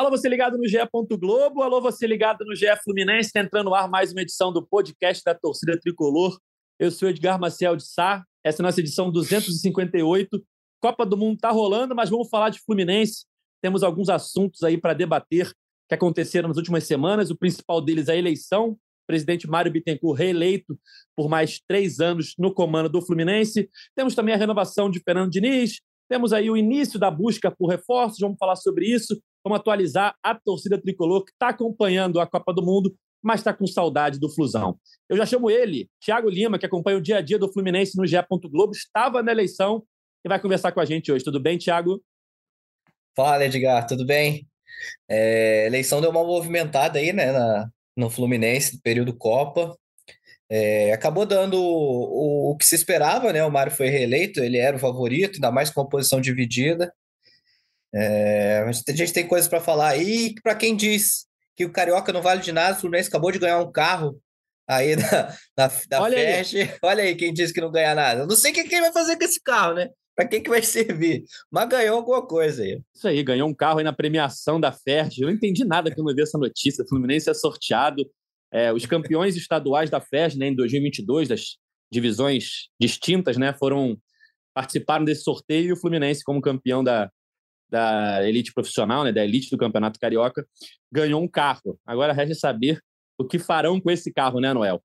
Alô, você ligado no GE. Globo, alô, você ligado no GE Fluminense, está entrando no ar mais uma edição do podcast da torcida tricolor. Eu sou Edgar Maciel de Sá, essa é a nossa edição 258. Copa do Mundo está rolando, mas vamos falar de Fluminense. Temos alguns assuntos aí para debater que aconteceram nas últimas semanas. O principal deles é a eleição. O presidente Mário Bittencourt reeleito por mais três anos no comando do Fluminense. Temos também a renovação de Fernando Diniz. Temos aí o início da busca por reforços, vamos falar sobre isso. Vamos atualizar a torcida tricolor que está acompanhando a Copa do Mundo, mas está com saudade do Flusão. Eu já chamo ele, Thiago Lima, que acompanha o dia a dia do Fluminense no GE. Globo, estava na eleição e vai conversar com a gente hoje. Tudo bem, Thiago? Fala, Edgar, tudo bem? É, eleição deu uma movimentada aí, né, na, no Fluminense, período Copa. É, acabou dando o, o, que se esperava, né? O Mário foi reeleito, ele era o favorito, ainda mais com a posição dividida. É, a gente tem coisas para falar aí. Para quem diz que o Carioca não vale de nada, o Fluminense acabou de ganhar um carro aí da, da, da Olha Fest. Aí. Olha aí quem disse que não ganha nada. Eu não sei o que quem vai fazer com esse carro, né? Para quem que vai servir? Mas ganhou alguma coisa aí. Isso aí, ganhou um carro aí na premiação da Fert. Eu não entendi nada quando eu vi essa notícia. O Fluminense é sorteado. É, os campeões estaduais da Fert, né, em 2022, das divisões distintas, né, foram participaram desse sorteio e o Fluminense, como campeão da, da elite profissional, né, da elite do Campeonato Carioca, ganhou um carro. Agora resta saber o que farão com esse carro, né, Noel?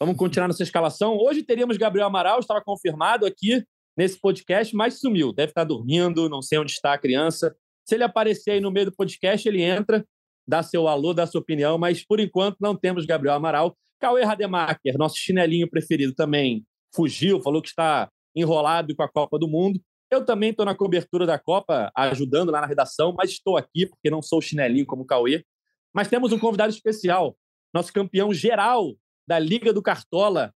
Vamos continuar nessa escalação. Hoje teríamos Gabriel Amaral, estava confirmado aqui nesse podcast, mas sumiu. Deve estar dormindo, não sei onde está a criança. Se ele aparecer aí no meio do podcast, ele entra, dá seu alô, dá sua opinião, mas por enquanto não temos Gabriel Amaral. Cauê Rademacher, nosso chinelinho preferido, também fugiu, falou que está enrolado com a Copa do Mundo. Eu também estou na cobertura da Copa, ajudando lá na redação, mas estou aqui porque não sou chinelinho como Cauê. Mas temos um convidado especial, nosso campeão geral da Liga do Cartola,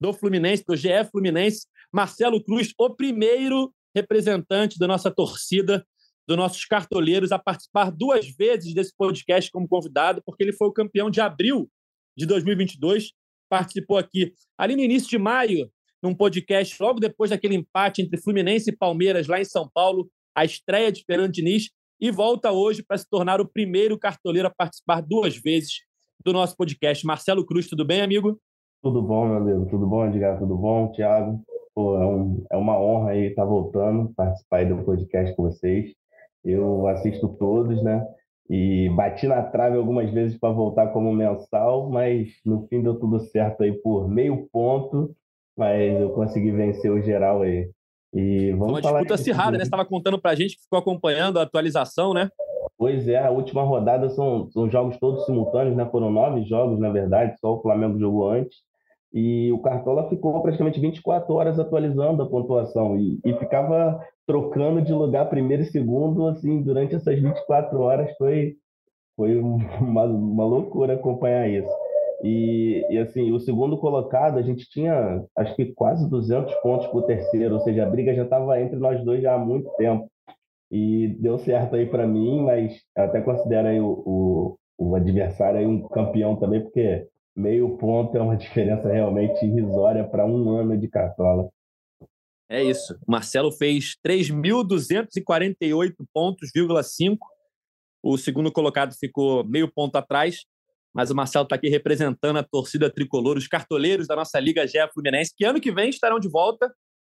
do Fluminense, do GE Fluminense, Marcelo Cruz, o primeiro representante da nossa torcida, dos nossos cartoleiros, a participar duas vezes desse podcast como convidado, porque ele foi o campeão de abril de 2022, participou aqui ali no início de maio num podcast logo depois daquele empate entre Fluminense e Palmeiras lá em São Paulo, a estreia de Fernando Diniz, e volta hoje para se tornar o primeiro cartoleiro a participar duas vezes do nosso podcast. Marcelo Cruz, tudo bem, amigo? Tudo bom, meu amigo? Tudo bom, Edgar? Tudo bom, Thiago? Pô, é, um, é uma honra aí estar voltando, participar aí do podcast com vocês. Eu assisto todos, né? E bati na trave algumas vezes para voltar como mensal, mas no fim deu tudo certo aí por meio ponto mas eu consegui vencer o geral aí. E vamos uma disputa acirrada, né? Você estava contando para a gente que ficou acompanhando a atualização, né? Pois é, a última rodada são, são jogos todos simultâneos, né? Foram nove jogos, na verdade, só o Flamengo jogou antes. E o Cartola ficou praticamente 24 horas atualizando a pontuação e, e ficava trocando de lugar primeiro e segundo, assim, durante essas 24 horas foi, foi uma, uma loucura acompanhar isso. E, e, assim, o segundo colocado, a gente tinha acho que quase 200 pontos para o terceiro, ou seja, a briga já estava entre nós dois já há muito tempo. E deu certo aí para mim, mas até considero aí o, o, o, adversário aí um campeão também, porque meio ponto é uma diferença realmente irrisória para um ano de cartola. É isso. O Marcelo fez 3.248 pontos, 5. O segundo colocado ficou meio ponto atrás mas o Marcelo está aqui representando a torcida tricolor, os cartoleiros da nossa Liga GE Fluminense, que ano que vem estarão de volta.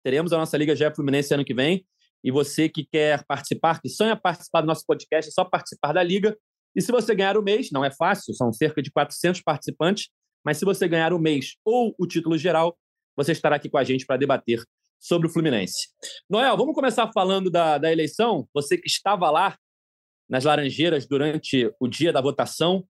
Teremos a nossa Liga GE Fluminense ano que vem. E você que quer participar, que sonha participar do nosso podcast, é só participar da Liga. E se você ganhar o mês, não é fácil, são cerca de 400 participantes, mas se você ganhar o mês ou o título geral, você estará aqui com a gente para debater sobre o Fluminense. Noel, vamos começar falando da, da eleição. Você que estava lá nas Laranjeiras durante o dia da votação,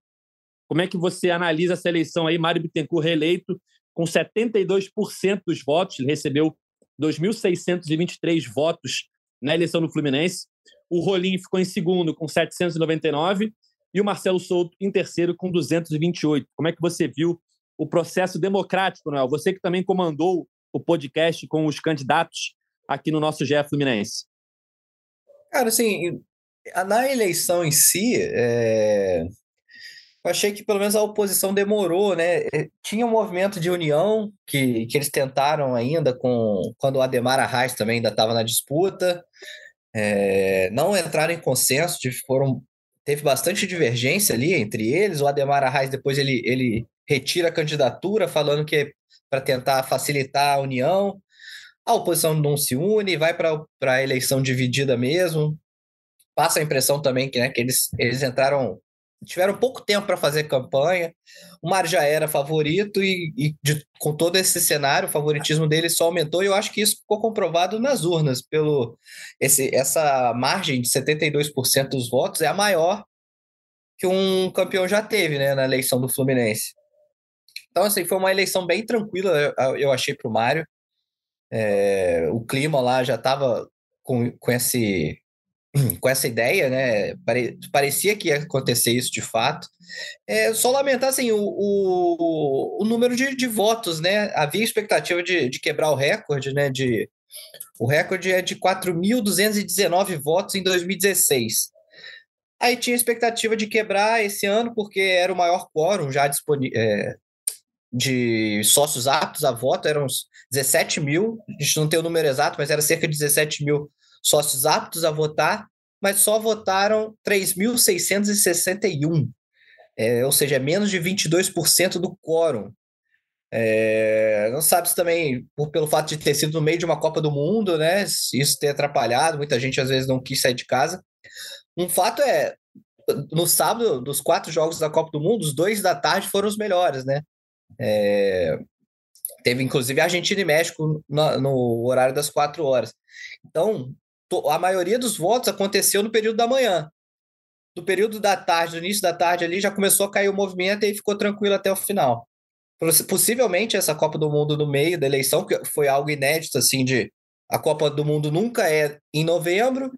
como é que você analisa essa eleição aí? Mário Bittencourt reeleito com 72% dos votos, ele recebeu 2.623 votos na eleição do Fluminense. O Rolim ficou em segundo com 799 e o Marcelo Souto em terceiro com 228. Como é que você viu o processo democrático, Noel? Você que também comandou o podcast com os candidatos aqui no nosso GE Fluminense. Cara, assim, na eleição em si, é... Eu achei que pelo menos a oposição demorou, né? É, tinha um movimento de união que, que eles tentaram ainda com quando o Ademar Arraes também ainda estava na disputa. É, não entraram em consenso, foram teve bastante divergência ali entre eles. O Ademar Arraes depois ele, ele retira a candidatura, falando que é para tentar facilitar a união. A oposição não se une, vai para a eleição dividida mesmo. Passa a impressão também que, né, que eles, eles entraram tiveram pouco tempo para fazer campanha. O Mário já era favorito e, e de, com todo esse cenário, o favoritismo dele só aumentou. E eu acho que isso ficou comprovado nas urnas. pelo esse, Essa margem de 72% dos votos é a maior que um campeão já teve né, na eleição do Fluminense. Então, assim, foi uma eleição bem tranquila, eu achei, para o Mário. É, o clima lá já estava com, com esse com essa ideia, né? parecia que ia acontecer isso de fato. É só lamentar assim, o, o, o número de, de, votos, né? Havia expectativa de, de quebrar o recorde, né? De, o recorde é de 4.219 votos em 2016. Aí tinha expectativa de quebrar esse ano, porque era o maior quórum já disponível. É, de sócios aptos a voto, eram uns 17 mil, a gente não tem o número exato, mas era cerca de 17 mil sócios aptos a votar, mas só votaram 3.661, é, ou seja, é menos de 22% do quórum. É, não sabe se também, por, pelo fato de ter sido no meio de uma Copa do Mundo, né? Isso ter atrapalhado, muita gente às vezes não quis sair de casa. Um fato é, no sábado, dos quatro jogos da Copa do Mundo, os dois da tarde foram os melhores, né? É, teve inclusive Argentina e México no, no horário das quatro horas. Então, a maioria dos votos aconteceu no período da manhã. No período da tarde, no início da tarde ali, já começou a cair o movimento e ficou tranquilo até o final. Possivelmente essa Copa do Mundo no meio da eleição, que foi algo inédito, assim, de a Copa do Mundo nunca é em novembro.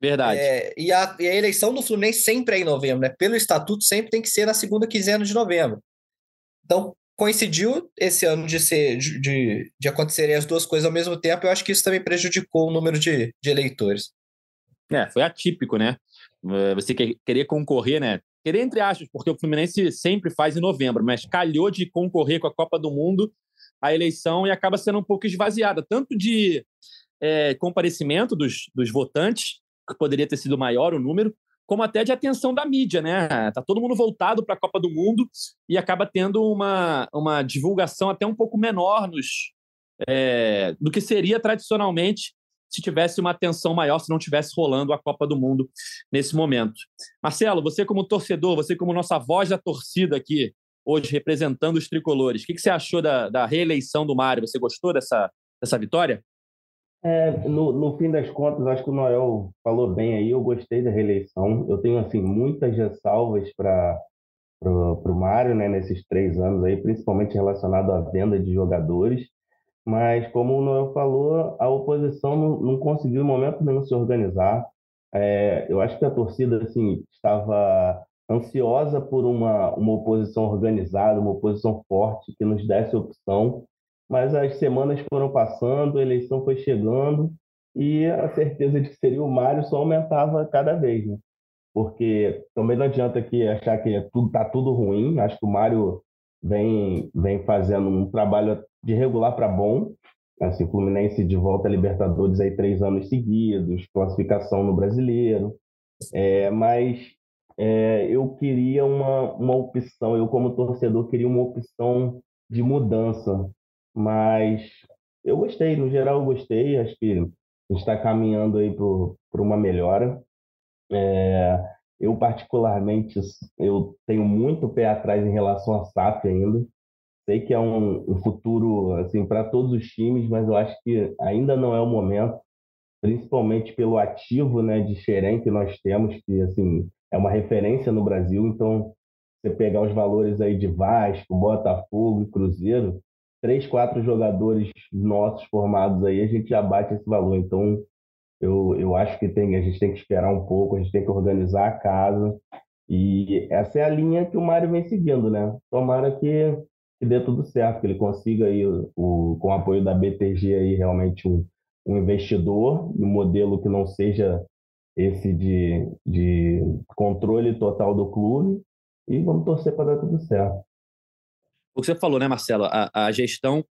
Verdade. É, e, a, e, a, eleição do Fluminense sempre é em novembro, né? Pelo estatuto, sempre tem que ser na segunda quinzena de novembro. Então, coincidiu esse ano de ser de, de acontecerem as duas coisas ao mesmo tempo, eu acho que isso também prejudicou o número de, de eleitores. É, foi atípico, né? É, você querer concorrer, né? Querer entre aspas, porque o Fluminense sempre faz em novembro, mas calhou de concorrer com a Copa do Mundo a eleição e acaba sendo um pouco esvaziada, tanto de é, comparecimento dos, dos votantes, que poderia ter sido maior o número, como até de atenção da mídia, né? Tá todo mundo voltado para a Copa do Mundo e acaba tendo uma, uma divulgação até um pouco menor nos, é, do que seria tradicionalmente se tivesse uma atenção maior, se não tivesse rolando a Copa do Mundo nesse momento. Marcelo, você como torcedor, você como nossa voz da torcida aqui, hoje representando os tricolores, o que, que você achou da, da reeleição do Mário? Você gostou dessa, dessa vitória? É, no, no fim das contas, acho que o Noel falou bem aí. Eu gostei da reeleição. Eu tenho assim muitas ressalvas para o Mário, né, nesses três anos aí, principalmente relacionado à venda de jogadores. Mas como o Noel falou, a oposição não, não conseguiu em momento nenhum se organizar. É, eu acho que a torcida assim estava ansiosa por uma, uma oposição organizada, uma oposição forte que nos desse opção mas as semanas foram passando, a eleição foi chegando e a certeza de que seria o Mário só aumentava cada vez, né? Porque também não adianta aqui achar que é tudo tá tudo ruim. Acho que o Mário vem vem fazendo um trabalho de regular para bom. Assim, Fluminense de volta a Libertadores aí três anos seguidos, classificação no Brasileiro. É, mas é, eu queria uma, uma opção, eu como torcedor queria uma opção de mudança mas eu gostei, no geral eu gostei, acho que a gente está caminhando aí para uma melhora. É, eu particularmente eu tenho muito pé atrás em relação a SAF ainda. Sei que é um, um futuro assim para todos os times, mas eu acho que ainda não é o momento, principalmente pelo ativo, né, de Xerém que nós temos, que assim é uma referência no Brasil. Então, você pegar os valores aí de Vasco, Botafogo e Cruzeiro, três, quatro jogadores nossos formados aí, a gente já bate esse valor. Então, eu, eu acho que tem, a gente tem que esperar um pouco, a gente tem que organizar a casa. E essa é a linha que o Mário vem seguindo, né? Tomara que, que dê tudo certo, que ele consiga aí, o, com o apoio da BTG aí, realmente um, um investidor, um modelo que não seja esse de, de controle total do clube. E vamos torcer para dar tudo certo o que você falou, né, Marcelo? A, a gestão,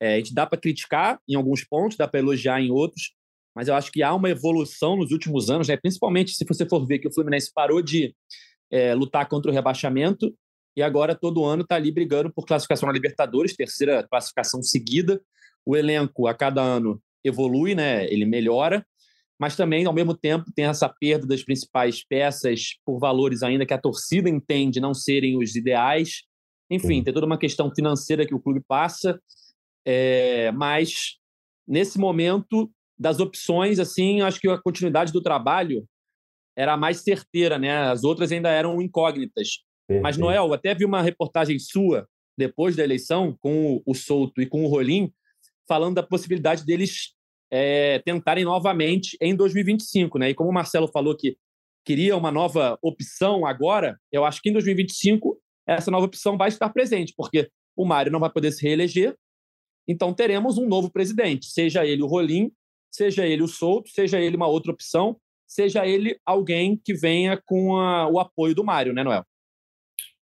é, a gente dá para criticar em alguns pontos, dá para elogiar em outros, mas eu acho que há uma evolução nos últimos anos, né? principalmente se você for ver que o Fluminense parou de é, lutar contra o rebaixamento e agora todo ano está ali brigando por classificação na Libertadores, terceira classificação seguida. O elenco a cada ano evolui, né? ele melhora, mas também, ao mesmo tempo, tem essa perda das principais peças por valores ainda que a torcida entende não serem os ideais. Enfim, tem toda uma questão financeira que o clube passa, é, mas nesse momento das opções, assim, acho que a continuidade do trabalho era a mais certeira, né? As outras ainda eram incógnitas. Perfeito. Mas, Noel, até vi uma reportagem sua, depois da eleição, com o Souto e com o Rolim, falando da possibilidade deles é, tentarem novamente em 2025, né? E como o Marcelo falou que queria uma nova opção agora, eu acho que em 2025 essa nova opção vai estar presente, porque o Mário não vai poder se reeleger, então teremos um novo presidente, seja ele o Rolim, seja ele o Souto, seja ele uma outra opção, seja ele alguém que venha com a, o apoio do Mário, né, Noel?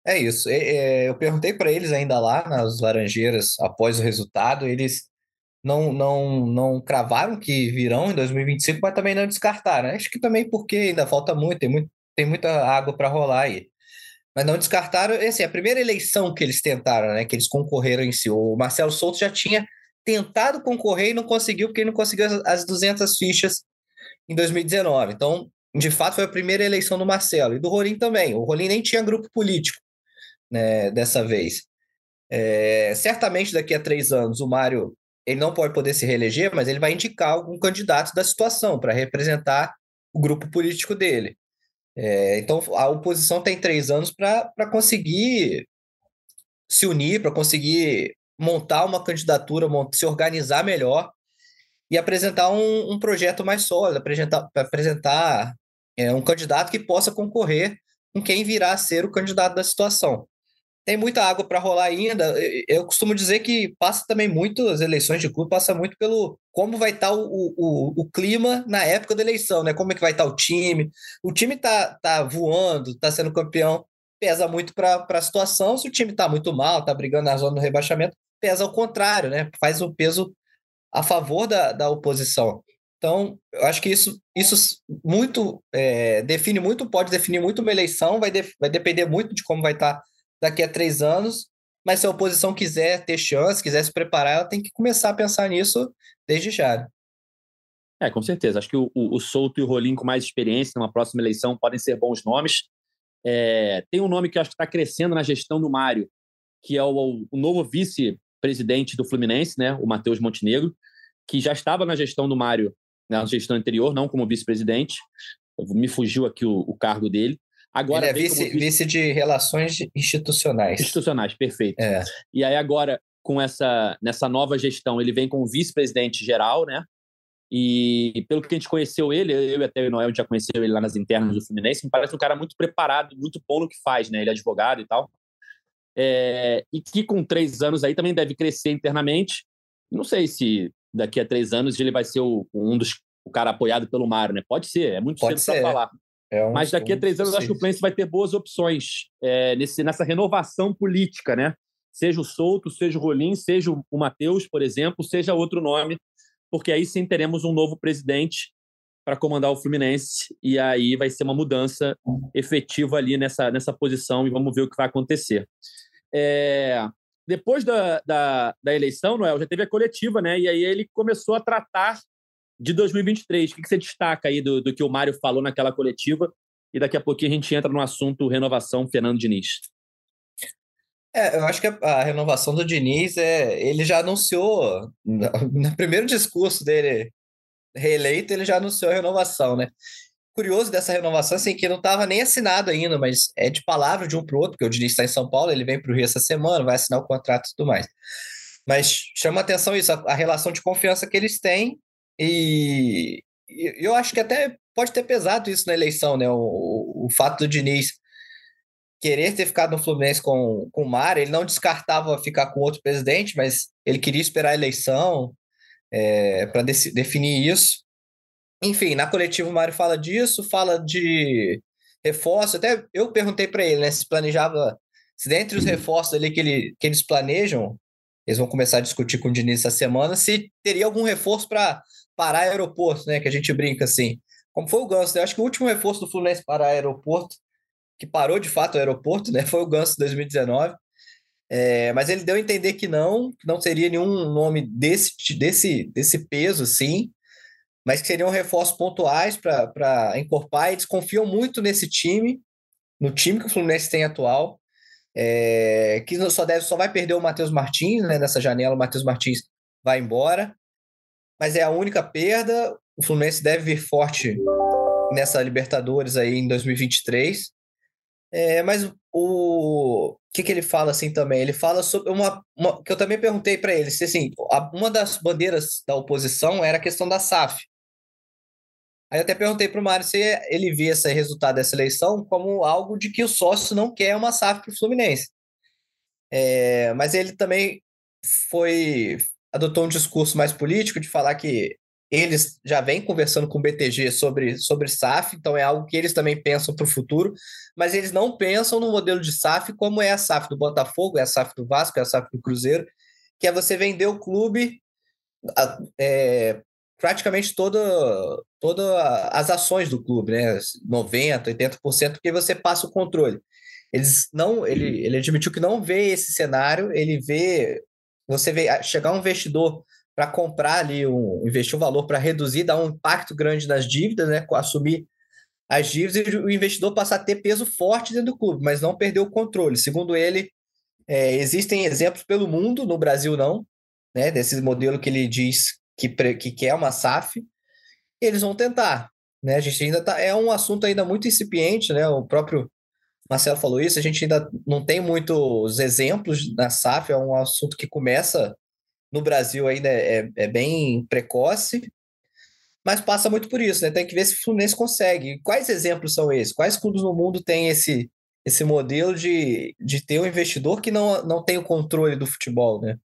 É isso. É, eu perguntei para eles ainda lá nas Laranjeiras, após o resultado, eles não, não, não cravaram que virão em 2025, mas também não descartaram. Acho que também porque ainda falta muito, tem, muito, tem muita água para rolar aí. Mas não descartaram, assim, a primeira eleição que eles tentaram, né, que eles concorreram em si, o Marcelo Souto já tinha tentado concorrer e não conseguiu, porque ele não conseguiu as 200 fichas em 2019. Então, de fato, foi a primeira eleição do Marcelo e do Rolim também. O Rolim nem tinha grupo político né, dessa vez. É, certamente daqui a três anos o Mário ele não pode poder se reeleger, mas ele vai indicar algum candidato da situação para representar o grupo político dele. É, então, a oposição tem três anos para conseguir se unir, para conseguir montar uma candidatura, se organizar melhor e apresentar um, um projeto mais sólido, apresentar, apresentar é, um candidato que possa concorrer com quem virá a ser o candidato da situação tem muita água para rolar ainda. Eu costumo dizer que passa também muito, as eleições de clube passa muito pelo como vai estar tá o, o, o, clima na época da eleição, né? Como é que vai estar tá o time. O time tá, tá voando, tá sendo campeão, pesa muito para a situação. Se o time tá muito mal, tá brigando na zona do rebaixamento, pesa ao contrário, né? Faz o peso a favor da, da oposição. Então, eu acho que isso, isso muito é, define muito, pode definir muito uma eleição, vai, de, vai depender muito de como vai estar tá daqui a três anos, mas se a oposição quiser ter chance, quiser se preparar, ela tem que começar a pensar nisso desde já. É, com certeza. Acho que o, o, o Souto e o Rolim com mais experiência numa próxima eleição podem ser bons nomes. É, tem um nome que acho que está crescendo na gestão do Mário, que é o, o novo vice-presidente do Fluminense, né, o Matheus Montenegro, que já estava na gestão do Mário, na gestão anterior, não como vice-presidente. Me fugiu aqui o, o cargo dele. Agora Ele é vice, vice... vice de relações institucionais. Institucionais, perfeito. É. E aí agora, com essa nessa nova gestão, ele vem com vice-presidente geral, né? E pelo que a gente conheceu ele, eu e até o Noel já conheceu ele lá nas internas do Fluminense, me parece um cara muito preparado, muito bom no que faz, né? Ele é advogado e tal. É, e que com três anos aí também deve crescer internamente. Não sei se daqui a três anos ele vai ser o, um dos o cara apoiado pelo Mário, né? Pode ser, é muito Pode cedo para falar. É um, Mas daqui a três anos, acho que o Fluminense vai ter boas opções é, nesse, nessa renovação política, né? Seja o Souto, seja o Rolim, seja o Matheus, por exemplo, seja outro nome, porque aí sim teremos um novo presidente para comandar o Fluminense e aí vai ser uma mudança efetiva ali nessa, nessa posição e vamos ver o que vai acontecer. É, depois da, da, da, eleição, Noel, já teve a coletiva, né? E aí ele começou a tratar de 2023. O que você destaca aí do, do que o Mário falou naquela coletiva? E daqui a pouquinho a gente entra no assunto renovação Fernando Diniz. É, eu acho que a, a renovação do Diniz, é, ele já anunciou, no, no primeiro discurso dele reeleito, ele já anunciou a renovação, né? Curioso dessa renovação, assim, que não estava nem assinado ainda, mas é de palavra de um para o outro, porque o Diniz está em São Paulo, ele vem para o Rio essa semana, vai assinar o contrato e tudo mais. Mas chama atenção isso, a, a relação de confiança que eles têm e, eu acho que até pode ter pesado isso na eleição, né? O, o fato do Diniz querer ter ficado no Fluminense com, com o Mário, ele não descartava ficar com outro presidente, mas ele queria esperar a eleição é, para definir isso. Enfim, na coletiva o Mário fala disso, fala de reforço. Até eu perguntei para ele, né, se planejava, se dentre os reforços ali que, ele, que eles planejam, eles vão começar a discutir com o Diniz essa semana, se teria algum reforço para parar aeroporto, né? Que a gente brinca assim. Como foi o Ganso, né? Acho que o último reforço do Fluminense parar aeroporto, que parou de fato o aeroporto, né? Foi o Ganso 2019. É, mas ele deu a entender que não, que não seria nenhum nome desse, desse, desse peso, assim, mas que seriam reforços pontuais para encorpar. Eles confiam muito nesse time, no time que o Fluminense tem atual, é, que só, deve, só vai perder o Matheus Martins, né? Nessa janela, o Matheus Martins vai embora, mas é a única perda. O Fluminense deve vir forte nessa Libertadores aí em 2023. É, mas o, o que, que ele fala assim também? Ele fala sobre uma, uma que eu também perguntei para ele se assim, a, uma das bandeiras da oposição era a questão da SAF. Aí eu até perguntei para o Mário se ele via esse resultado dessa eleição como algo de que o sócio não quer uma SAF para o Fluminense. É, mas ele também foi adotou um discurso mais político de falar que eles já vêm conversando com o BTG sobre, sobre SAF, então é algo que eles também pensam para o futuro, mas eles não pensam no modelo de SAF como é a SAF do Botafogo, é a SAF do Vasco, é a SAF do Cruzeiro, que é você vender o clube é, praticamente toda, toda as ações do clube, né? 90%, 80%, porque você passa o controle. Eles não, ele, ele admitiu que não vê esse cenário, ele vê você vê chegar um investidor para comprar ali, um, investir um valor para reduzir, dar um impacto grande nas dívidas, né? Assumir as dívidas e o investidor passar a ter peso forte dentro do clube, mas não perder o controle. Segundo ele, é, existem exemplos pelo mundo, no Brasil não, né? Desse modelo que ele diz que, que quer uma SAF, eles vão tentar. Né? A gente ainda tá. É um assunto ainda muito incipiente, né? O próprio Marcelo falou isso, a gente ainda não tem muitos exemplos na SAF, é um assunto que começa no Brasil ainda é, é bem precoce, mas passa muito por isso, né? Tem que ver se o Fluminense consegue. Quais exemplos são esses? Quais clubes no mundo têm esse, esse modelo de, de ter um investidor que não, não tem o controle do futebol, né?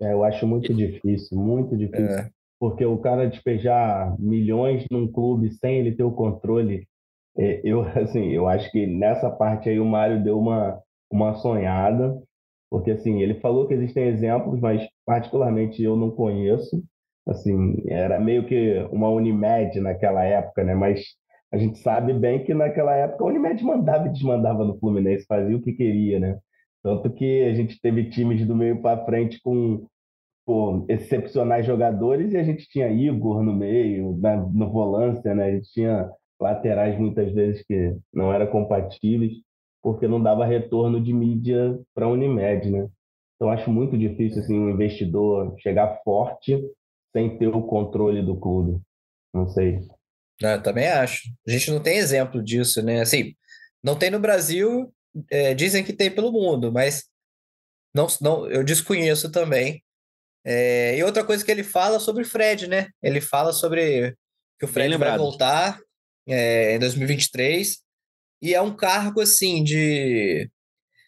É, eu acho muito difícil, muito difícil. É. Porque o cara despejar milhões num clube sem ele ter o controle, é, eu assim, eu acho que nessa parte aí o Mário deu uma, uma sonhada, porque assim, ele falou que existem exemplos, mas particularmente eu não conheço. Assim, era meio que uma Unimed naquela época, né? Mas a gente sabe bem que naquela época a Unimed mandava e desmandava no Fluminense, fazia o que queria, né? Tanto que a gente teve times do meio para frente com pô, excepcionais jogadores e a gente tinha Igor no meio, na, no volância, né? A gente tinha laterais muitas vezes que não eram compatíveis porque não dava retorno de mídia para a Unimed, né? Então acho muito difícil assim um investidor chegar forte sem ter o controle do clube. Não sei. É, também acho. A gente não tem exemplo disso, né? Assim, não tem no Brasil é, dizem que tem pelo mundo, mas não, não, eu desconheço também. É, e outra coisa que ele fala sobre o Fred, né? Ele fala sobre que o Fred vai voltar é, em 2023 e é um cargo assim de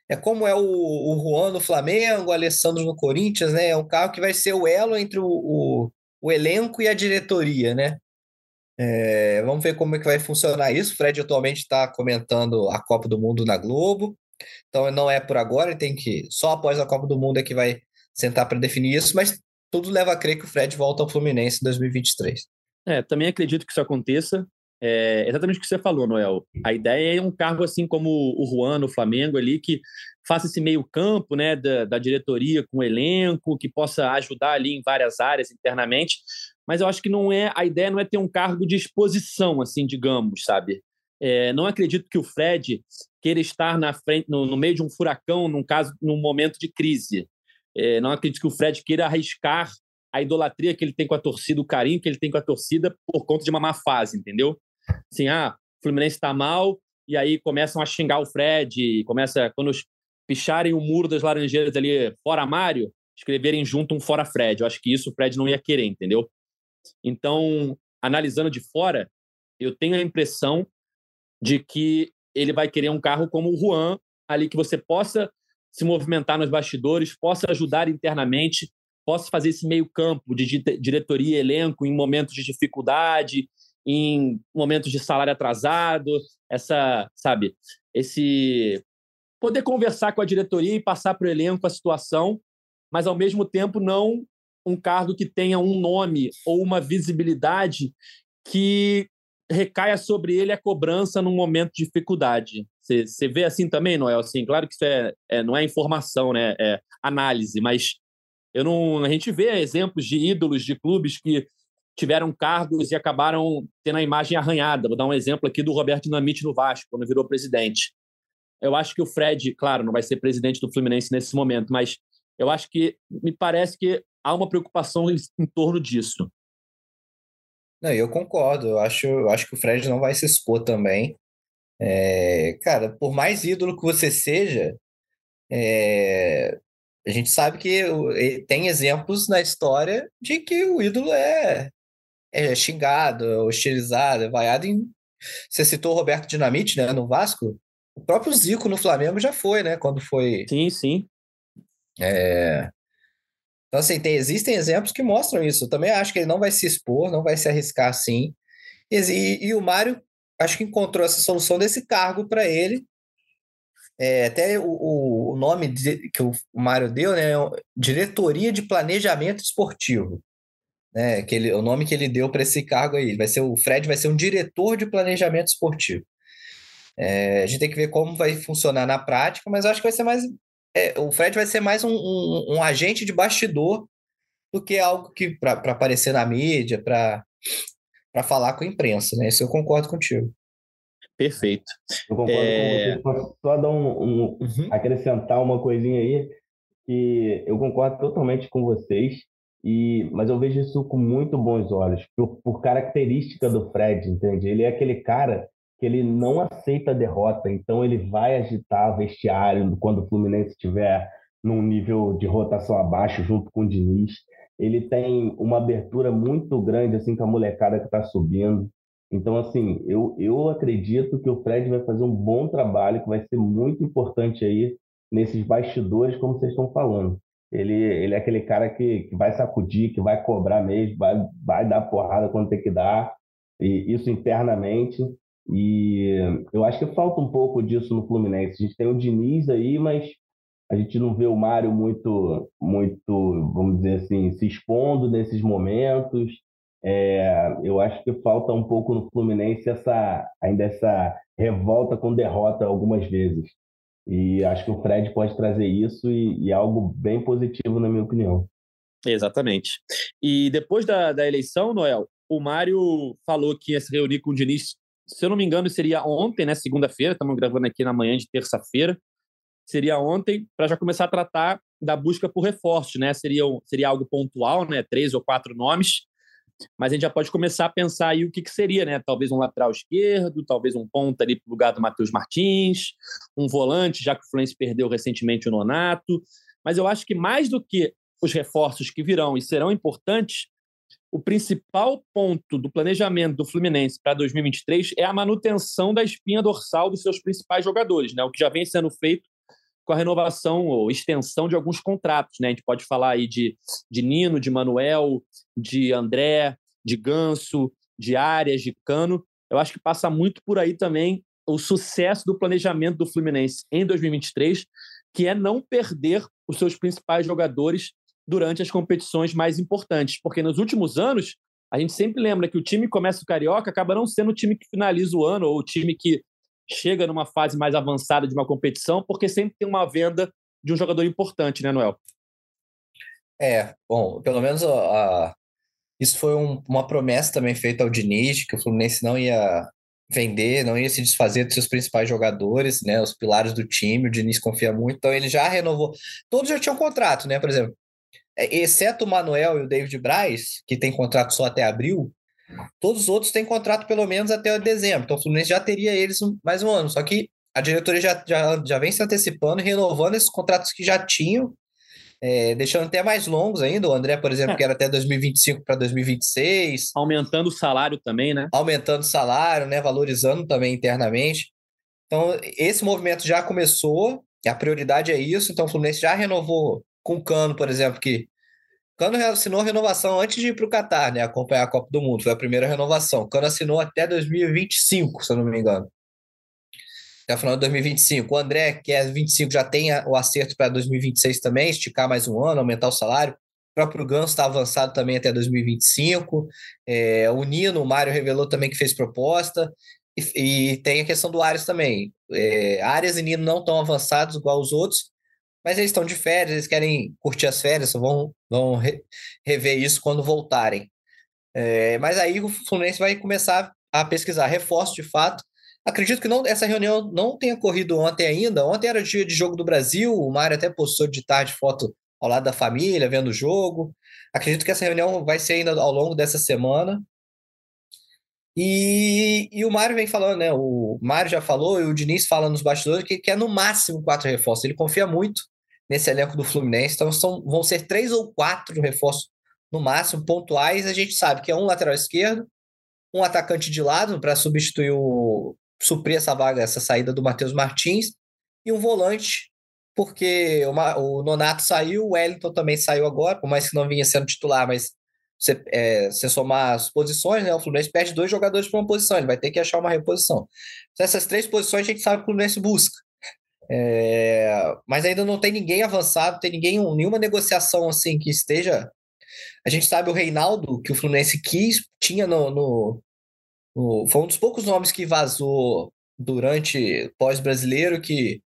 é como é o, o Juan no Flamengo, o Alessandro no Corinthians, né? É um cargo que vai ser o elo entre o, o, o elenco e a diretoria, né? É, vamos ver como é que vai funcionar isso. O Fred atualmente está comentando a Copa do Mundo na Globo. Então não é por agora, tem que. Só após a Copa do Mundo é que vai sentar para definir isso, mas tudo leva a crer que o Fred volta ao Fluminense em 2023. É, também acredito que isso aconteça. É exatamente o que você falou, Noel. A ideia é um cargo assim como o Juan no Flamengo ali, que faça esse meio campo né, da, da diretoria com o elenco, que possa ajudar ali em várias áreas internamente, mas eu acho que não é a ideia não é ter um cargo de exposição, assim, digamos, sabe? É, não acredito que o Fred queira estar na frente, no, no, meio de um furacão, num caso, num momento de crise. É, não acredito que o Fred queira arriscar a idolatria que ele tem com a torcida, o carinho que ele tem com a torcida por conta de uma má fase, entendeu? Assim, ah, o Fluminense está mal, e aí começam a xingar o Fred, começa, quando picharem o muro das Laranjeiras ali fora Mário, escreverem junto um fora Fred. Eu acho que isso o Fred não ia querer, entendeu? Então, analisando de fora, eu tenho a impressão de que ele vai querer um carro como o Juan, ali que você possa se movimentar nos bastidores, possa ajudar internamente, possa fazer esse meio campo de diretoria elenco em momentos de dificuldade, em momentos de salário atrasado, essa, sabe, esse poder conversar com a diretoria e passar para o elenco a situação, mas ao mesmo tempo não um cargo que tenha um nome ou uma visibilidade que recaia sobre ele a cobrança num momento de dificuldade. Você vê assim também, Noel? Assim, claro que isso é, é, não é informação, né? É análise, mas eu não, a gente vê exemplos de ídolos de clubes que tiveram cargos e acabaram tendo a imagem arranhada. Vou dar um exemplo aqui do Roberto Dinamite no Vasco, quando virou presidente. Eu acho que o Fred, claro, não vai ser presidente do Fluminense nesse momento, mas eu acho que me parece que há uma preocupação em, em torno disso. Não, eu concordo. Eu acho, eu acho que o Fred não vai se expor também. É, cara, por mais ídolo que você seja, é, a gente sabe que tem exemplos na história de que o ídolo é, é xingado, é hostilizado, é vaiado em. Você citou o Roberto Dinamite, né, no Vasco? O próprio Zico no Flamengo já foi, né? Quando foi. Sim, sim. É... Então, assim, tem, existem exemplos que mostram isso. Eu também acho que ele não vai se expor, não vai se arriscar assim. E, e, e o Mário, acho que encontrou essa solução desse cargo para ele. É, até o, o nome de, que o Mário deu, né? Diretoria de Planejamento Esportivo. Né, que ele, o nome que ele deu para esse cargo aí. Vai ser, o Fred vai ser um diretor de planejamento esportivo. É, a gente tem que ver como vai funcionar na prática, mas acho que vai ser mais é, o Fred vai ser mais um, um, um, agente de bastidor do que algo que para aparecer na mídia, para falar com a imprensa, né? Isso eu concordo contigo. Perfeito. Eu concordo é... com você. Só dar um, um uhum. acrescentar uma coisinha aí que eu concordo totalmente com vocês. E, mas eu vejo isso com muito bons olhos, por, por característica do Fred, entende? Ele é aquele cara que ele não aceita a derrota, então ele vai agitar vestiário quando o Fluminense estiver num nível de rotação abaixo, junto com o Diniz. Ele tem uma abertura muito grande assim com a molecada que está subindo. Então, assim, eu, eu acredito que o Fred vai fazer um bom trabalho, que vai ser muito importante aí nesses bastidores, como vocês estão falando. Ele, ele é aquele cara que, que vai sacudir, que vai cobrar mesmo, vai, vai dar porrada quando tem que dar, e isso internamente. E eu acho que falta um pouco disso no Fluminense. A gente tem o Diniz aí, mas a gente não vê o Mário muito, muito, vamos dizer assim, se expondo nesses momentos. É, eu acho que falta um pouco no Fluminense essa, ainda essa revolta com derrota algumas vezes. E acho que o Fred pode trazer isso e, e algo bem positivo, na minha opinião. Exatamente. E depois da, da eleição, Noel, o Mário falou que ia se reunir com o Diniz se eu não me engano, seria ontem, né? Segunda-feira, estamos gravando aqui na manhã de terça-feira. Seria ontem, para já começar a tratar da busca por reforços, né? Seria, seria algo pontual, né? Três ou quatro nomes. Mas a gente já pode começar a pensar aí o que, que seria, né? Talvez um lateral esquerdo, talvez um ponta ali para o lugar do Matheus Martins, um volante, já que o Fluminense perdeu recentemente o Nonato. Mas eu acho que mais do que os reforços que virão e serão importantes, o principal ponto do planejamento do Fluminense para 2023 é a manutenção da espinha dorsal dos seus principais jogadores, né? O que já vem sendo feito com a renovação ou extensão de alguns contratos, né? A gente pode falar aí de, de Nino, de Manuel, de André, de Ganso, de Arias, de Cano. Eu acho que passa muito por aí também o sucesso do planejamento do Fluminense em 2023, que é não perder os seus principais jogadores durante as competições mais importantes. Porque nos últimos anos, a gente sempre lembra que o time começa o Carioca acaba não sendo o time que finaliza o ano ou o time que chega numa fase mais avançada de uma competição, porque sempre tem uma venda de um jogador importante, né, Noel? É, bom, pelo menos a, a isso foi um, uma promessa também feita ao Diniz, que o Fluminense não ia vender, não ia se desfazer dos seus principais jogadores, né, os pilares do time, o Diniz confia muito, então ele já renovou, todos já tinham contrato, né, por exemplo, é, exceto o Manuel e o David Braz, que tem contrato só até abril, todos os outros têm contrato pelo menos até dezembro. Então o Fluminense já teria eles mais um ano. Só que a diretoria já, já, já vem se antecipando renovando esses contratos que já tinham, é, deixando até mais longos ainda. O André, por exemplo, é. que era até 2025 para 2026. Aumentando o salário também, né? Aumentando o salário, né? Valorizando também internamente. Então, esse movimento já começou, a prioridade é isso. Então, o Fluminense já renovou com o Cano, por exemplo, que Cano assinou renovação antes de ir para o Catar, né? Acompanhar a Copa do Mundo. Foi a primeira renovação. Cano assinou até 2025, se eu não me engano. Até o final de 2025. O André, que é 25, já tem o acerto para 2026 também, esticar mais um ano, aumentar o salário. próprio Ganso está avançado também até 2025. É, o Nino, o Mário revelou também que fez proposta. E, e tem a questão do Arias também. É, e Nino não estão avançados igual os outros, mas eles estão de férias, eles querem curtir as férias, vão, vão re, rever isso quando voltarem. É, mas aí o Fluminense vai começar a pesquisar reforço de fato. Acredito que não, essa reunião não tenha corrido ontem ainda. Ontem era dia de jogo do Brasil, o Mário até postou de tarde foto ao lado da família, vendo o jogo. Acredito que essa reunião vai ser ainda ao longo dessa semana. E, e o Mário vem falando, né? O Mário já falou e o Diniz fala nos bastidores que quer no máximo quatro reforços. Ele confia muito nesse elenco do Fluminense, então são, vão ser três ou quatro reforços no máximo, pontuais. A gente sabe que é um lateral esquerdo, um atacante de lado para substituir o. suprir essa vaga, essa saída do Matheus Martins, e um volante porque o, Nonato saiu, o Wellington também saiu agora, por mais que não vinha sendo titular, mas você, é, você somar as posições, né? O Fluminense perde dois jogadores para uma posição, ele vai ter que achar uma reposição. Então, essas três posições a gente sabe que o Fluminense busca. É, mas ainda não tem ninguém avançado, tem ninguém, nenhuma negociação assim que esteja. A gente sabe o Reinaldo, que o Fluminense quis, tinha no, no, no foi um dos poucos nomes que vazou durante pós-brasileiro que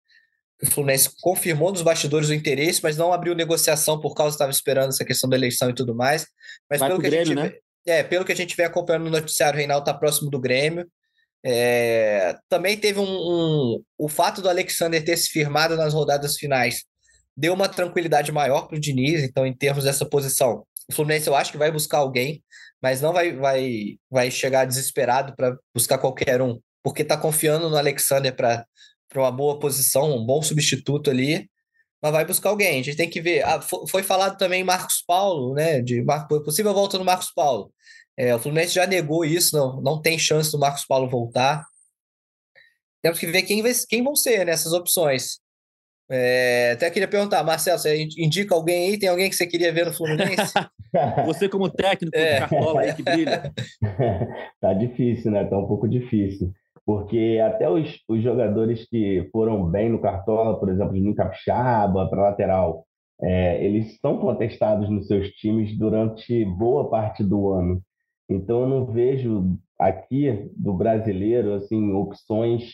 o Fluminense confirmou nos bastidores o interesse, mas não abriu negociação por causa estava esperando essa questão da eleição e tudo mais. Mas Vai pelo que Grêmio, a gente né? é, pelo que a gente vem acompanhando no noticiário, o Reinaldo está próximo do Grêmio. É, também teve um, um, o fato do Alexander ter se firmado nas rodadas finais deu uma tranquilidade maior para o Diniz. Então, em termos dessa posição, o Fluminense eu acho que vai buscar alguém, mas não vai vai vai chegar desesperado para buscar qualquer um, porque está confiando no Alexander para para uma boa posição, um bom substituto ali, mas vai buscar alguém. A gente tem que ver. Ah, foi falado também Marcos Paulo, né? De possível volta do Marcos Paulo. É, o Fluminense já negou isso, não, não tem chance do Marcos Paulo voltar. Temos que ver quem, vai, quem vão ser nessas opções. É, até queria perguntar, Marcelo, você indica alguém aí? Tem alguém que você queria ver no Fluminense? você como técnico é. do Cartola aí que brilha. tá difícil, né? Tá um pouco difícil porque até os, os jogadores que foram bem no Cartola, por exemplo, de Capixaba para lateral, é, eles estão contestados nos seus times durante boa parte do ano. Então eu não vejo aqui do brasileiro assim opções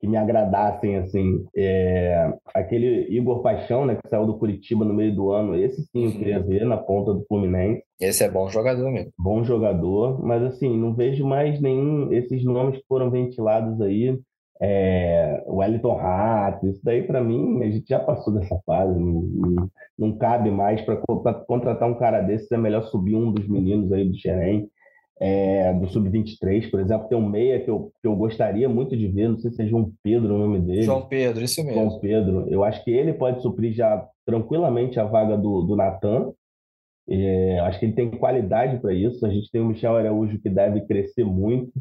que me agradassem, assim. É, aquele Igor Paixão, né, que saiu do Curitiba no meio do ano, esse sim eu queria ver na ponta do Fluminense. Esse é bom jogador mesmo. Bom jogador, mas assim, não vejo mais nenhum, esses nomes que foram ventilados aí, é, o Wellington Rato, isso daí para mim, a gente já passou dessa fase, não, não, não cabe mais para contratar um cara desse, é melhor subir um dos meninos aí do Xerém é, do Sub-23, por exemplo, tem um meia que eu, que eu gostaria muito de ver, não sei se é João Pedro o nome dele. João Pedro, isso mesmo. João Pedro, eu acho que ele pode suprir já tranquilamente a vaga do, do Natan. É, acho que ele tem qualidade para isso. A gente tem o Michel Araújo que deve crescer muito.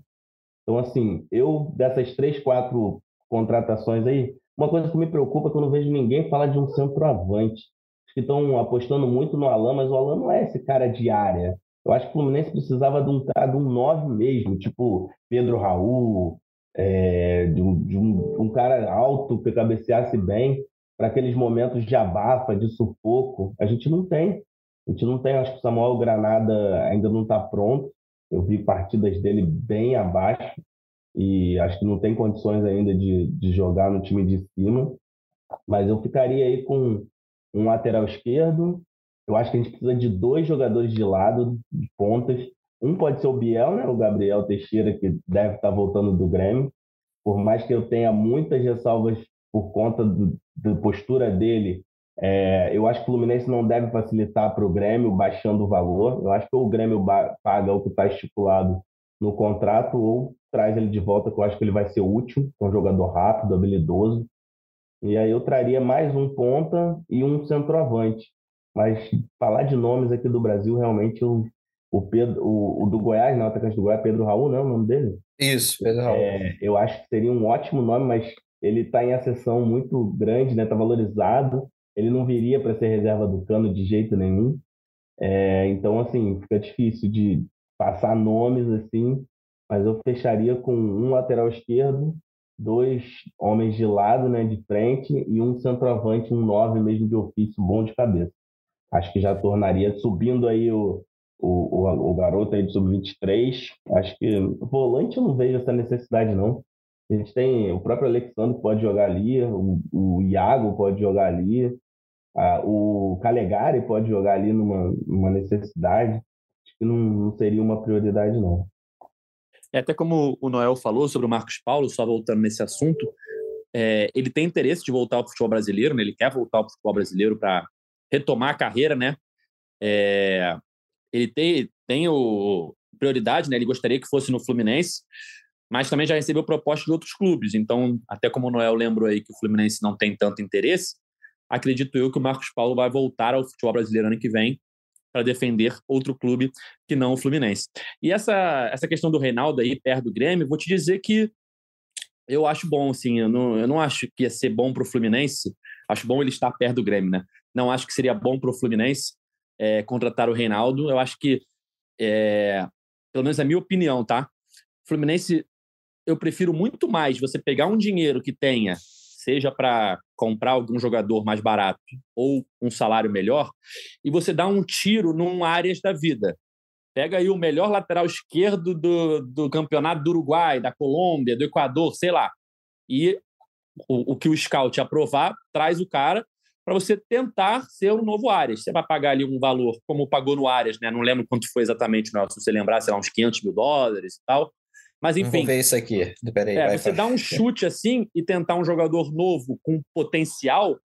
Então, assim, eu, dessas três, quatro contratações aí, uma coisa que me preocupa é que eu não vejo ninguém falar de um centroavante. Acho que estão apostando muito no Alan, mas o Alan não é esse cara de área. Eu acho que o Fluminense precisava de um de um 9 mesmo, tipo Pedro Raul, é, de, um, de um, um, cara alto que cabeceasse bem para aqueles momentos de abafa, de sufoco. A gente não tem. A gente não tem. Acho que o Samuel Granada ainda não está pronto. Eu vi partidas dele bem abaixo e acho que não tem condições ainda de, de jogar no time de cima. Mas eu ficaria aí com um lateral esquerdo, eu acho que a gente precisa de dois jogadores de lado, de pontas. Um pode ser o Biel, né? o Gabriel Teixeira, que deve estar voltando do Grêmio. Por mais que eu tenha muitas ressalvas por conta da postura dele, é, eu acho que o Fluminense não deve facilitar para o Grêmio, baixando o valor. Eu acho que o Grêmio paga o que está estipulado no contrato ou traz ele de volta, que eu acho que ele vai ser útil, é um jogador rápido, habilidoso. E aí eu traria mais um ponta e um centroavante. Mas falar de nomes aqui do Brasil, realmente, o, o, Pedro, o, o do Goiás, não, o atacante do Goiás, Pedro Raul, não é o nome dele? Isso, Pedro Raul. É, eu acho que seria um ótimo nome, mas ele está em acessão muito grande, né? Está valorizado. Ele não viria para ser reserva do Cano de jeito nenhum. É, então, assim, fica difícil de passar nomes assim, mas eu fecharia com um lateral esquerdo, dois homens de lado, né, de frente, e um centroavante, um nove mesmo de ofício, bom de cabeça. Acho que já tornaria, subindo aí o, o, o, o garoto aí do sub-23, acho que volante eu não vejo essa necessidade, não. A gente tem o próprio Alexandre pode jogar ali, o, o Iago pode jogar ali, a, o Calegari pode jogar ali numa, numa necessidade. Acho que não, não seria uma prioridade, não. É até como o Noel falou sobre o Marcos Paulo, só voltando nesse assunto, é, ele tem interesse de voltar ao futebol brasileiro, né? ele quer voltar ao futebol brasileiro para retomar a carreira, né? É, ele tem, tem o prioridade, né? Ele gostaria que fosse no Fluminense, mas também já recebeu propostas de outros clubes. Então, até como o Noel lembrou aí que o Fluminense não tem tanto interesse, acredito eu que o Marcos Paulo vai voltar ao futebol brasileiro ano que vem para defender outro clube que não o Fluminense. E essa, essa questão do Reinaldo aí perto do Grêmio, vou te dizer que eu acho bom, assim, eu não, eu não acho que ia ser bom para o Fluminense, acho bom ele estar perto do Grêmio, né? Não acho que seria bom para o Fluminense é, contratar o Reinaldo, eu acho que, é, pelo menos é a minha opinião, tá? Fluminense, eu prefiro muito mais você pegar um dinheiro que tenha seja para comprar algum jogador mais barato ou um salário melhor, e você dá um tiro num áreas da vida. Pega aí o melhor lateral esquerdo do, do campeonato do Uruguai, da Colômbia, do Equador, sei lá. E o, o que o scout aprovar, traz o cara para você tentar ser um novo Arias. Você vai pagar ali um valor, como pagou no Arias, né? Não lembro quanto foi exatamente, não, se você lembrar, sei lá, uns 500 mil dólares e tal. Mas enfim. Vamos ver isso aqui. Peraí, é, você dá um chute assim e tentar um jogador novo com potencial,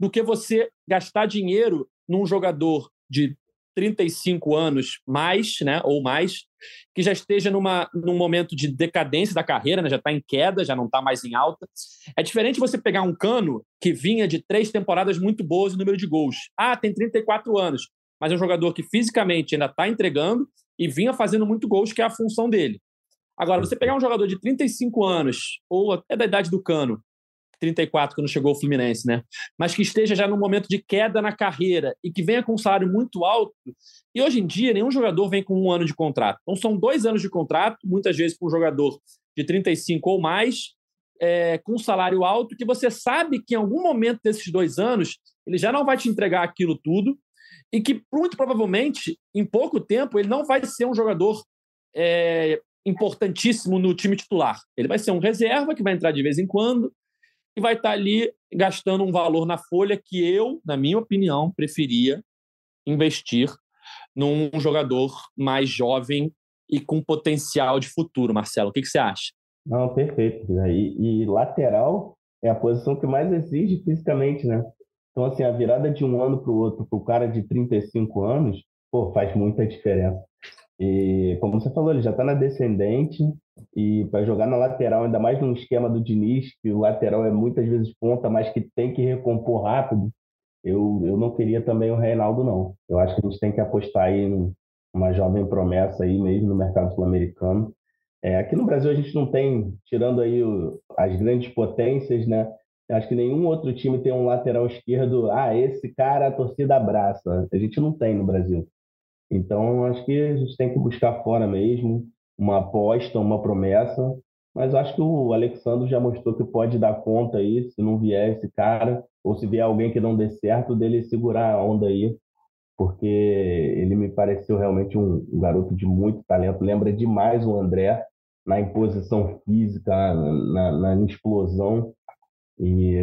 do que você gastar dinheiro num jogador de 35 anos mais, né, ou mais, que já esteja numa, num momento de decadência da carreira, né, já está em queda, já não está mais em alta. É diferente você pegar um cano que vinha de três temporadas muito boas no número de gols. Ah, tem 34 anos, mas é um jogador que fisicamente ainda está entregando e vinha fazendo muito gols, que é a função dele. Agora, você pegar um jogador de 35 anos, ou até da idade do Cano, 34 quando chegou o Fluminense, né? Mas que esteja já num momento de queda na carreira e que venha com um salário muito alto. E hoje em dia, nenhum jogador vem com um ano de contrato. Então, são dois anos de contrato, muitas vezes para um jogador de 35 ou mais, é, com um salário alto, que você sabe que em algum momento desses dois anos ele já não vai te entregar aquilo tudo e que, muito provavelmente, em pouco tempo, ele não vai ser um jogador é, importantíssimo no time titular. Ele vai ser um reserva que vai entrar de vez em quando e vai estar ali gastando um valor na folha que eu, na minha opinião, preferia investir num jogador mais jovem e com potencial de futuro. Marcelo, o que, que você acha? Não, perfeito. E, e lateral é a posição que mais exige fisicamente, né? Então, assim, a virada de um ano para o outro, para o cara de 35 anos, pô, faz muita diferença. E como você falou, ele já está na descendente e para jogar na lateral, ainda mais num esquema do Diniz, que o lateral é muitas vezes ponta, mas que tem que recompor rápido, eu, eu não queria também o Reinaldo, não. Eu acho que a gente tem que apostar aí numa jovem promessa aí mesmo no mercado sul-americano. É, aqui no Brasil a gente não tem, tirando aí o, as grandes potências, né? Acho que nenhum outro time tem um lateral esquerdo, ah, esse cara a torcida abraça. A gente não tem no Brasil. Então, acho que a gente tem que buscar fora mesmo uma aposta, uma promessa. Mas acho que o Alexandre já mostrou que pode dar conta aí, se não vier esse cara, ou se vier alguém que não dê certo, dele segurar a onda aí, porque ele me pareceu realmente um, garoto de muito talento. Lembra demais o André na imposição física, na, na, na explosão. E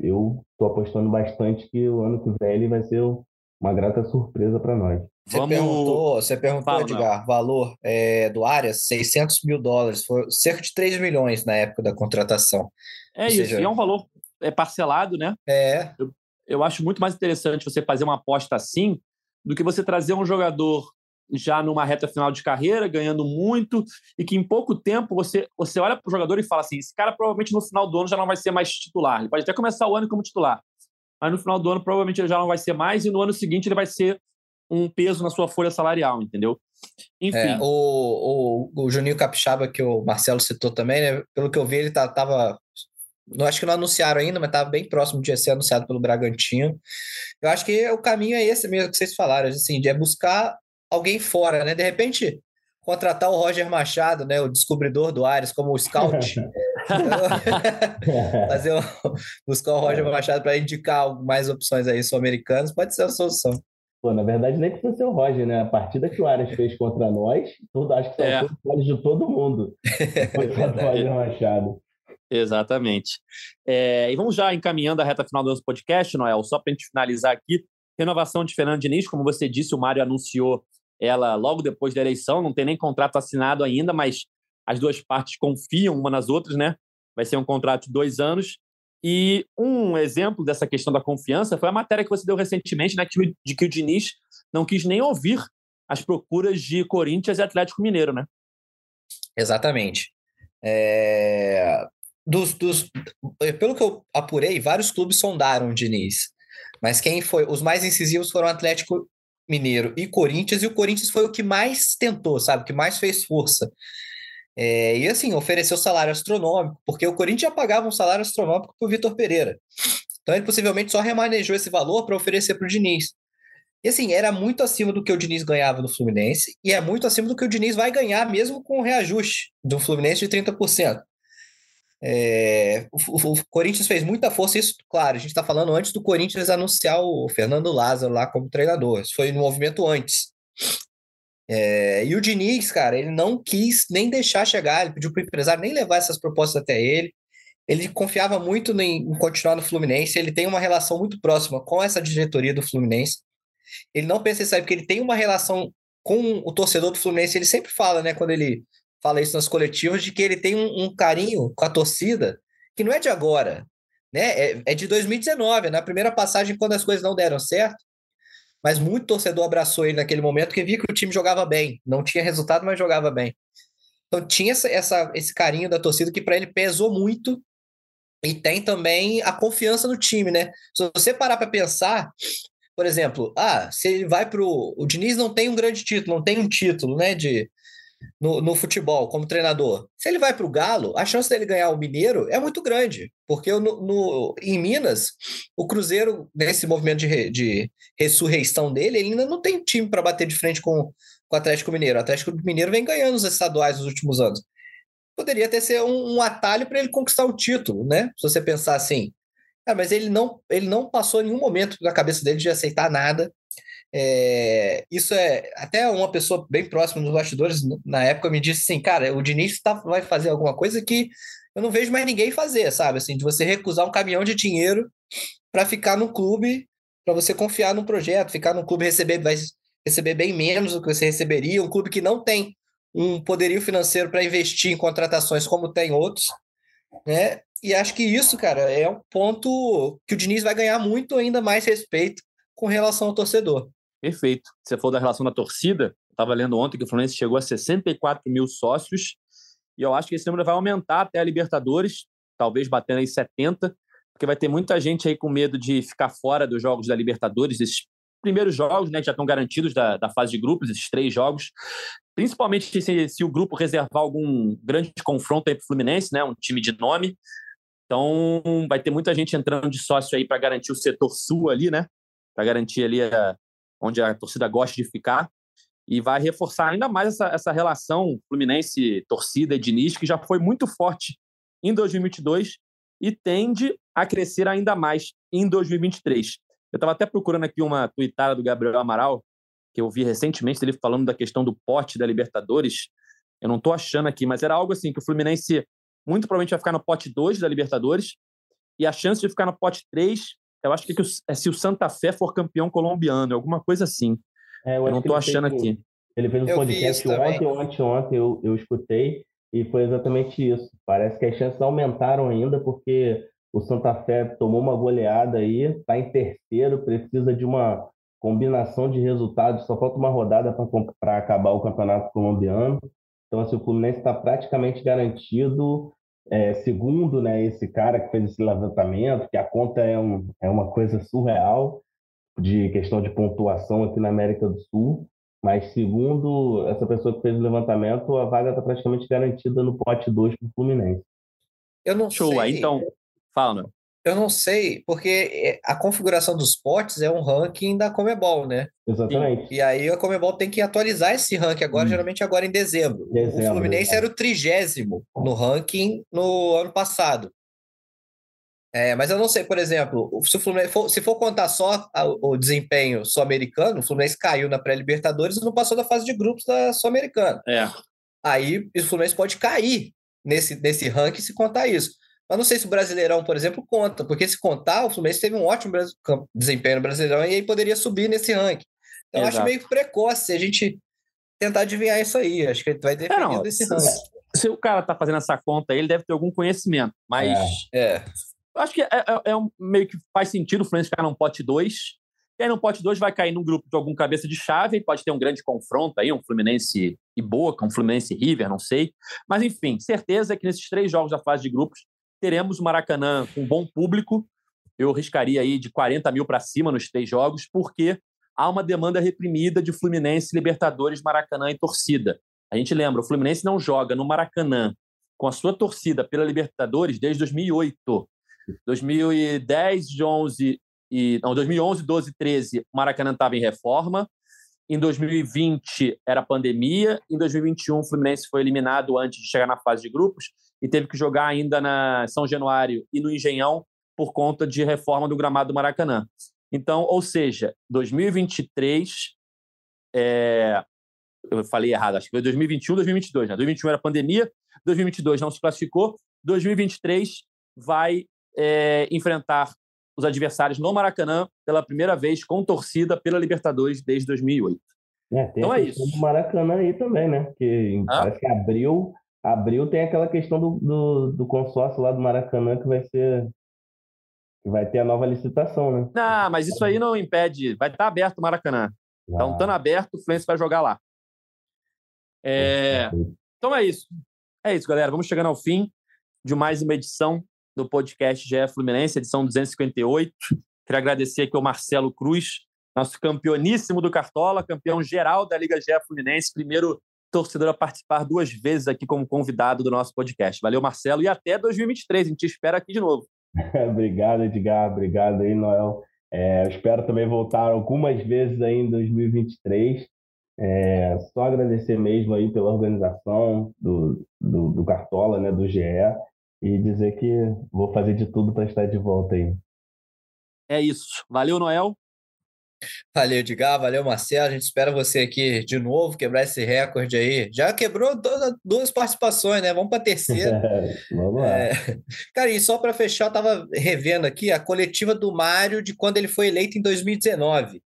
eu estou apostando bastante que o ano que vem ele vai ser uma grata surpresa para nós. Você Vamos... perguntou, você perguntou, Fala, Edgar, não. valor é, do Arias, 600 mil dólares, foi cerca de 3 milhões na época da contratação. É Ou isso, seja... e é um valor é parcelado, né? É. Eu, eu acho muito mais interessante você fazer uma aposta assim do que você trazer um jogador já numa reta final de carreira, ganhando muito, e que em pouco tempo você, você olha para o jogador e fala assim: esse cara provavelmente no final do ano já não vai ser mais titular. Ele pode até começar o ano como titular, mas no final do ano provavelmente ele já não vai ser mais, e no ano seguinte ele vai ser um peso na sua folha salarial, entendeu? Enfim. É, o, o, o Juninho Capixaba, que o Marcelo citou também, né? Pelo que eu vi, ele tá, tava. Não acho que não anunciaram ainda, mas estava bem próximo de ser anunciado pelo Bragantino. Eu acho que o caminho é esse mesmo que vocês falaram, assim, de é buscar alguém fora, né? De repente, contratar o Roger Machado, né, o descobridor do Ares, como o scout. Fazer um, buscar o Roger Machado para indicar mais opções aí sul-americanas, pode ser a solução. Pô, na verdade, nem precisa ser o Roger, né? A partida que o Arias fez contra nós, tudo, acho que são é. todos de todo mundo. Foi o Roger Machado. Exatamente. É, e vamos já encaminhando a reta final do nosso podcast, Noel, só para a gente finalizar aqui. Renovação de Fernando Diniz, como você disse, o Mário anunciou ela logo depois da eleição, não tem nem contrato assinado ainda, mas as duas partes confiam uma nas outras, né? Vai ser um contrato de dois anos. E um exemplo dessa questão da confiança foi a matéria que você deu recentemente, né, de que o Diniz não quis nem ouvir as procuras de Corinthians e Atlético Mineiro, né? Exatamente. É... Dos, dos... Pelo que eu apurei, vários clubes sondaram o Diniz. Mas quem foi. Os mais incisivos foram Atlético Mineiro e Corinthians, e o Corinthians foi o que mais tentou, sabe? O que mais fez força. É, e assim, ofereceu salário astronômico, porque o Corinthians já pagava um salário astronômico para o Vitor Pereira. Então ele possivelmente só remanejou esse valor para oferecer para o Diniz. E assim, era muito acima do que o Diniz ganhava no Fluminense, e é muito acima do que o Diniz vai ganhar, mesmo com o reajuste do Fluminense de 30%. É, o, o, Corinthians fez muita força, isso, claro, a gente está falando antes do Corinthians anunciar o Fernando Lázaro lá como treinador. Isso foi no movimento antes. É, e o Diniz, cara, ele não quis nem deixar chegar, ele pediu para o empresário nem levar essas propostas até ele. Ele confiava muito em, continuar no Fluminense, ele tem uma relação muito próxima com essa diretoria do Fluminense. Ele não pensa em sair, porque ele tem uma relação com o torcedor do Fluminense, ele sempre fala, né, quando ele fala isso nas coletivas, de que ele tem um, um carinho com a torcida que não é de agora, né? É, é de 2019, na primeira passagem, quando as coisas não deram certo. Mas muito torcedor abraçou ele naquele momento, porque via que o time jogava bem. Não tinha resultado, mas jogava bem. Então tinha essa, essa esse carinho da torcida que para ele pesou muito. E tem também a confiança no time, né? Se você parar para pensar, por exemplo, ah, se ele vai pro. O Diniz não tem um grande título, não tem um título, né? De, no, no futebol como treinador. Se ele vai para o Galo, a chance dele ganhar o Mineiro é muito grande, porque no, no, em Minas, o Cruzeiro, nesse movimento de, de ressurreição dele, ele ainda não tem time para bater de frente com, com o Atlético Mineiro. O Atlético Mineiro vem ganhando os estaduais nos últimos anos. Poderia ter ser um, um atalho para ele conquistar o título, né? Se você pensar assim. Ah, mas ele não, ele não passou nenhum momento na cabeça dele de aceitar nada. É, isso é até uma pessoa bem próxima dos bastidores na época me disse assim, cara, o Diniz tá, vai fazer alguma coisa que eu não vejo mais ninguém fazer, sabe? Assim, de você recusar um caminhão de dinheiro para ficar no clube, para você confiar no projeto, ficar no clube receber vai receber bem menos do que você receberia, um clube que não tem um poderio financeiro para investir em contratações como tem outros, né? E acho que isso, cara, é um ponto que o Diniz vai ganhar muito ainda mais respeito com relação ao torcedor. Perfeito. Você falou da relação da torcida. Estava lendo ontem que o Fluminense chegou a 64 mil sócios. E eu acho que esse número vai aumentar até a Libertadores, talvez batendo aí 70, porque vai ter muita gente aí com medo de ficar fora dos jogos da Libertadores, esses primeiros jogos, né, que já estão garantidos da, da fase de grupos, esses três jogos. Principalmente se, se o grupo reservar algum grande confronto aí para o Fluminense, né, um time de nome. Então, vai ter muita gente entrando de sócio aí para garantir o setor sul ali, né? Para garantir ali a, onde a torcida gosta de ficar, e vai reforçar ainda mais essa, essa relação Fluminense-torcida e Diniz, que já foi muito forte em 2022 e tende a crescer ainda mais em 2023. Eu estava até procurando aqui uma tweetada do Gabriel Amaral, que eu vi recentemente, ele falando da questão do pote da Libertadores. Eu não estou achando aqui, mas era algo assim, que o Fluminense muito provavelmente vai ficar no pote 2 da Libertadores, e a chance de ficar no pote 3 eu acho que é se o Santa Fé for campeão colombiano, alguma coisa assim. É, eu, eu não estou achando fez, aqui. Ele fez um eu podcast ontem, ontem, ontem, eu, eu escutei, e foi exatamente isso. Parece que as chances aumentaram ainda, porque o Santa Fé tomou uma goleada aí, está em terceiro, precisa de uma combinação de resultados, só falta uma rodada para acabar o campeonato colombiano. Então, assim, o Fluminense está praticamente garantido. É, segundo, né, esse cara que fez esse levantamento, que a conta é, um, é uma coisa surreal de questão de pontuação aqui na América do Sul, mas segundo essa pessoa que fez o levantamento, a vaga está praticamente garantida no pote 2 para o Fluminense. Eu não Show, sei. então, fala. Eu não sei, porque é, a configuração dos potes é um ranking da Comebol, né? Exatamente. E, e aí a Comebol tem que atualizar esse ranking agora, hum. geralmente agora em dezembro. dezembro o Fluminense é. era o trigésimo no ranking no ano passado. É, mas eu não sei, por exemplo, se, o Fluminense for, se for contar só o desempenho sul-americano, o Fluminense caiu na pré-Libertadores e não passou da fase de grupos da Sul-Americana. É. Aí o Fluminense pode cair nesse, nesse ranking se contar isso. Mas não sei se o Brasileirão, por exemplo, conta, porque se contar, o Fluminense teve um ótimo desempenho no Brasileirão e aí poderia subir nesse ranking. Então, eu acho meio precoce a gente tentar adivinhar isso aí. Acho que vai depender é, não, desse ranking. Se, o cara tá fazendo essa conta, ele deve ter algum conhecimento, mas. É. é. Acho que é, é, é um, meio que faz sentido o Fluminense ficar num pote 2. E aí no pote 2 vai cair num grupo de algum cabeça de chave, pode ter um grande confronto aí, um Fluminense e Boca, um Fluminense e River, não sei. Mas enfim, certeza que nesses três jogos da fase de grupos teremos o Maracanã com bom público. Eu riscaria aí de 40 mil para cima nos três jogos, porque há uma demanda reprimida de Fluminense, Libertadores, Maracanã e torcida. A gente lembra, o Fluminense não joga no Maracanã com a sua torcida pela Libertadores desde 2008. 2010, 11 e não, 2011, 12, 13, o Maracanã estava em reforma. Em 2020 era pandemia. Em 2021 o Fluminense foi eliminado antes de chegar na fase de grupos e teve que jogar ainda na São Januário e no Engenhão por conta de reforma do gramado do Maracanã. Então, ou seja, 2023 é, eu falei errado, acho que foi 2021, 2022, né? 2021 era pandemia, 2022 não se classificou, 2023 vai é, enfrentar os adversários no Maracanã pela primeira vez com torcida pela Libertadores desde 2008. É, tem então é isso. do Maracanã aí também, né? Que ah? parece que abril, abril tem aquela questão do, do, do, consórcio lá do Maracanã que vai ser que vai ter a nova licitação, né? Não, mas isso aí não impede. Vai estar aberto o Maracanã. Então, ah. estando aberto, o Fluminense vai jogar lá. É... Então é isso. É isso, galera. Vamos chegando ao fim de mais uma edição do podcast GE Fluminense, edição 258. Queria agradecer aqui ao Marcelo Cruz, nosso campeoníssimo do Cartola, campeão geral da Liga GE Fluminense, primeiro torcedor a participar duas vezes aqui como convidado do nosso podcast. Valeu, Marcelo, e até 2023. A gente te espera aqui de novo. obrigado, Edgar. Obrigado aí, Noel. É, eu espero também voltar algumas vezes aí em 2023. É, só agradecer mesmo aí pela organização do, do, do Cartola, né, do GE e dizer que vou fazer de tudo para estar de volta aí. É isso. Valeu, Noel. Valeu, Edgar. Valeu, Marcelo. A gente espera você aqui de novo, quebrar esse recorde aí. Já quebrou duas participações, né? Vamos para a terceira. Vamos lá. É... Cara, e só para fechar, eu estava revendo aqui a coletiva do Mário de quando ele foi eleito em 2019.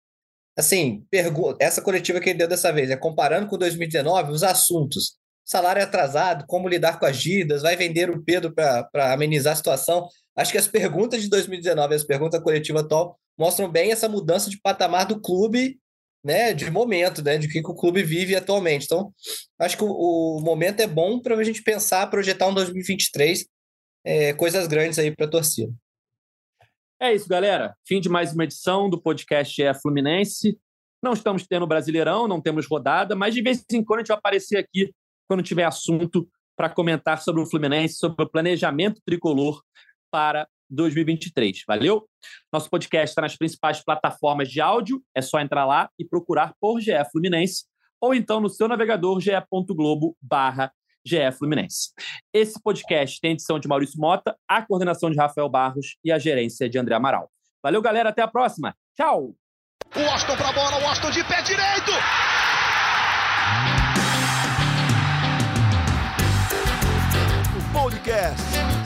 Assim, pergu... essa coletiva que ele deu dessa vez é comparando com 2019 os assuntos salário atrasado, como lidar com as dívidas, vai vender o Pedro para amenizar a situação. Acho que as perguntas de 2019 as perguntas coletivas atual mostram bem essa mudança de patamar do clube, né, de momento, né, de que, que o clube vive atualmente. Então, acho que o, o momento é bom para a gente pensar, projetar um 2023, é, coisas grandes aí para a torcida. É isso, galera. Fim de mais uma edição do podcast É Fluminense. Não estamos tendo Brasileirão, não temos rodada, mas de vez em quando a gente vai aparecer aqui quando tiver assunto para comentar sobre o Fluminense, sobre o planejamento tricolor para 2023. Valeu? Nosso podcast está nas principais plataformas de áudio. É só entrar lá e procurar por GE Fluminense ou então no seu navegador ge.globo barra GE Fluminense. Esse podcast tem edição de Maurício Mota, a coordenação de Rafael Barros e a gerência de André Amaral. Valeu, galera. Até a próxima. Tchau! O Austin a bola, o Austin de pé direito!